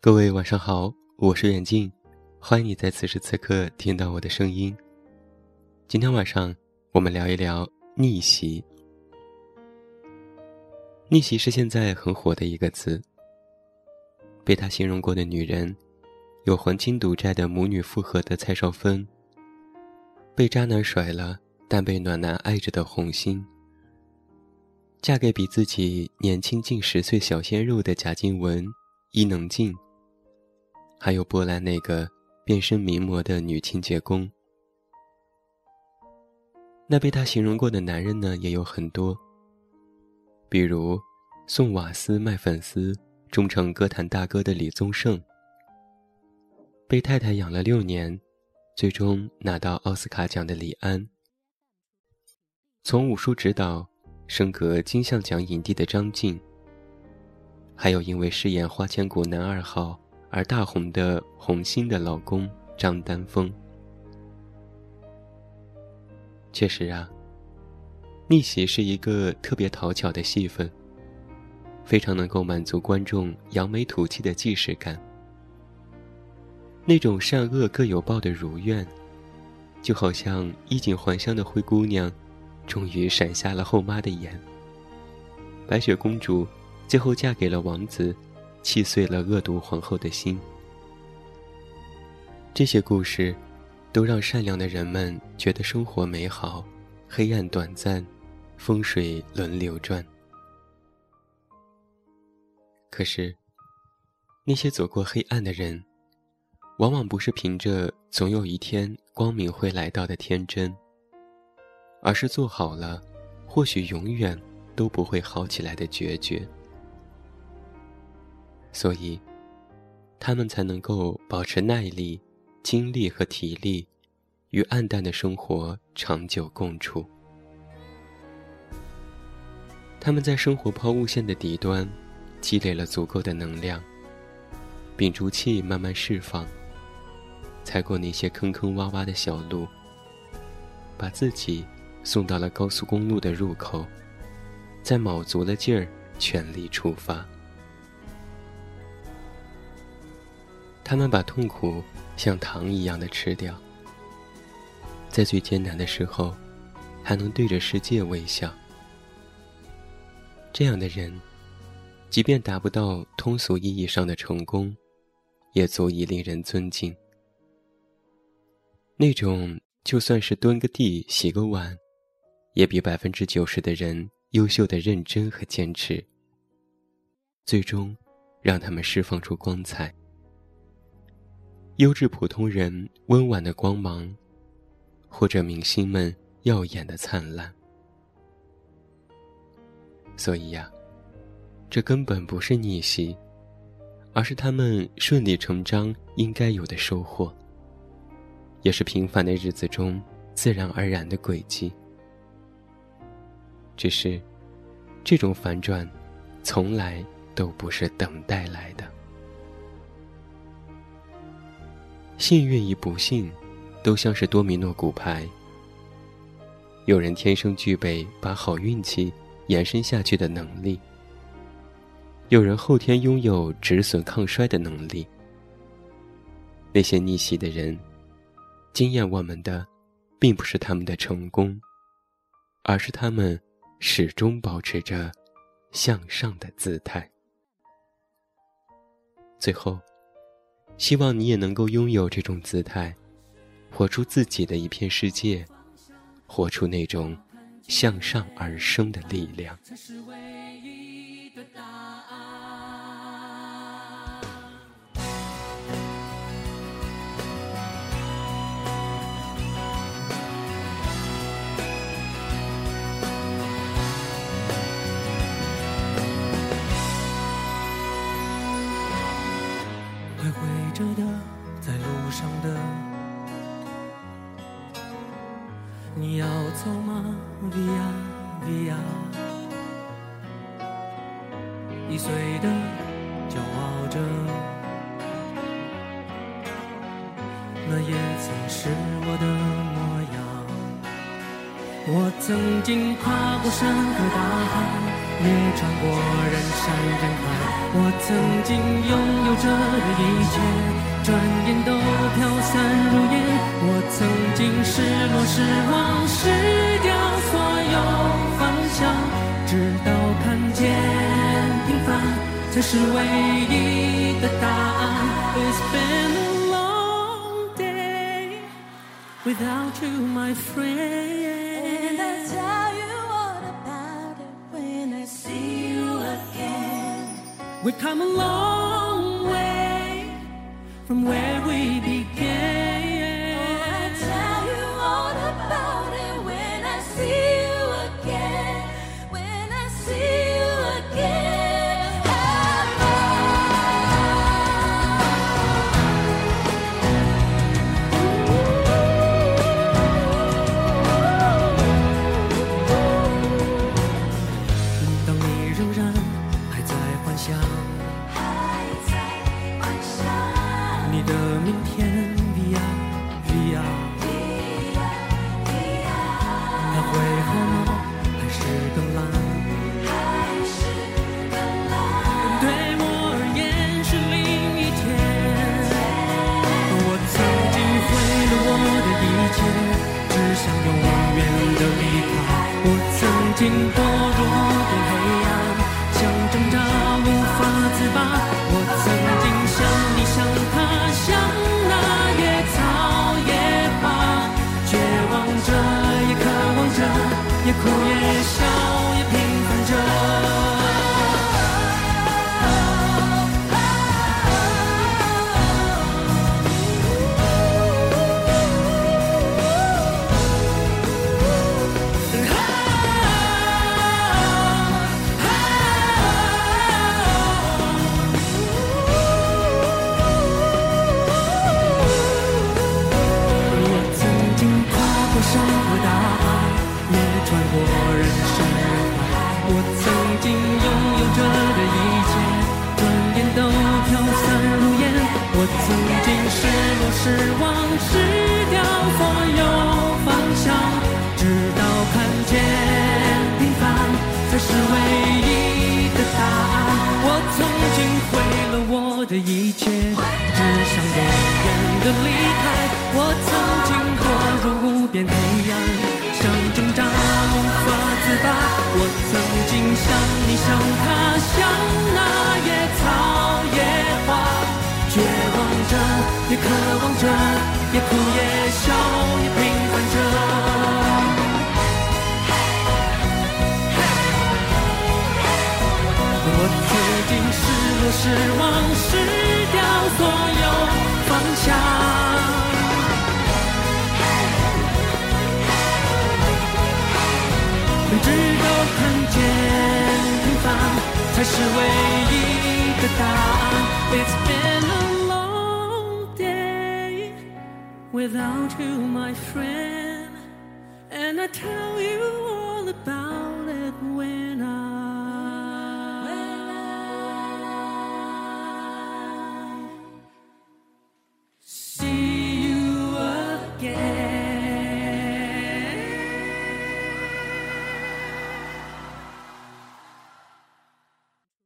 各位晚上好，我是远近，欢迎你在此时此刻听到我的声音。今天晚上我们聊一聊逆袭。逆袭是现在很火的一个词。被他形容过的女人，有还清赌债的母女复合的蔡少芬，被渣男甩了但被暖男爱着的红星，嫁给比自己年轻近十岁小鲜肉的贾静雯、伊能静。还有波兰那个变身名模的女清洁工，那被他形容过的男人呢也有很多，比如送瓦斯卖粉丝、忠诚歌坛大哥的李宗盛，被太太养了六年，最终拿到奥斯卡奖的李安，从武术指导升格金像奖影帝的张晋，还有因为饰演《花千骨》男二号。而大红的红星的老公张丹峰，确实啊，逆袭是一个特别讨巧的戏份，非常能够满足观众扬眉吐气的既视感。那种善恶各有报的如愿，就好像衣锦还乡的灰姑娘，终于闪瞎了后妈的眼。白雪公主最后嫁给了王子。气碎了恶毒皇后的心。这些故事，都让善良的人们觉得生活美好，黑暗短暂，风水轮流转。可是，那些走过黑暗的人，往往不是凭着总有一天光明会来到的天真，而是做好了，或许永远都不会好起来的决绝。所以，他们才能够保持耐力、精力和体力，与暗淡的生活长久共处。他们在生活抛物线的底端，积累了足够的能量，屏住气慢慢释放，踩过那些坑坑洼洼的小路，把自己送到了高速公路的入口，再卯足了劲儿，全力出发。他们把痛苦像糖一样的吃掉，在最艰难的时候，还能对着世界微笑。这样的人，即便达不到通俗意义上的成功，也足以令人尊敬。那种就算是蹲个地、洗个碗，也比百分之九十的人优秀的认真和坚持，最终让他们释放出光彩。优质普通人温婉的光芒，或者明星们耀眼的灿烂。所以呀，这根本不是逆袭，而是他们顺理成章应该有的收获，也是平凡的日子中自然而然的轨迹。只是，这种反转，从来都不是等待来的。幸运与不幸，都像是多米诺骨牌。有人天生具备把好运气延伸下去的能力，有人后天拥有止损抗衰的能力。那些逆袭的人，惊艳我们的，并不是他们的成功，而是他们始终保持着向上的姿态。最后。希望你也能够拥有这种姿态，活出自己的一片世界，活出那种向上而生的力量。着的，在路上的，你要走吗？Via Via，易碎的，骄傲着，那也曾是我的模样。我曾经跨过山和大海。也穿过人山人海。我曾经拥着的一切，转眼都飘散如烟。我曾经失落失望，失掉所有方向，直到看见平凡才是唯一的答案。It's been a long day without you, my friend. And I tell you all about it when I see you again. We've come a away from where we be. 曾经失落失望，失掉所有方向，直到看见平凡才是唯一的答案。我曾经毁了我的一切，只想永远的离开。我曾经堕入无边黑暗，想挣扎无法自拔。我曾经像你，像，直到看见平凡才是唯一的答案。It's been a long day without you, my friend, and I tell you all about it when I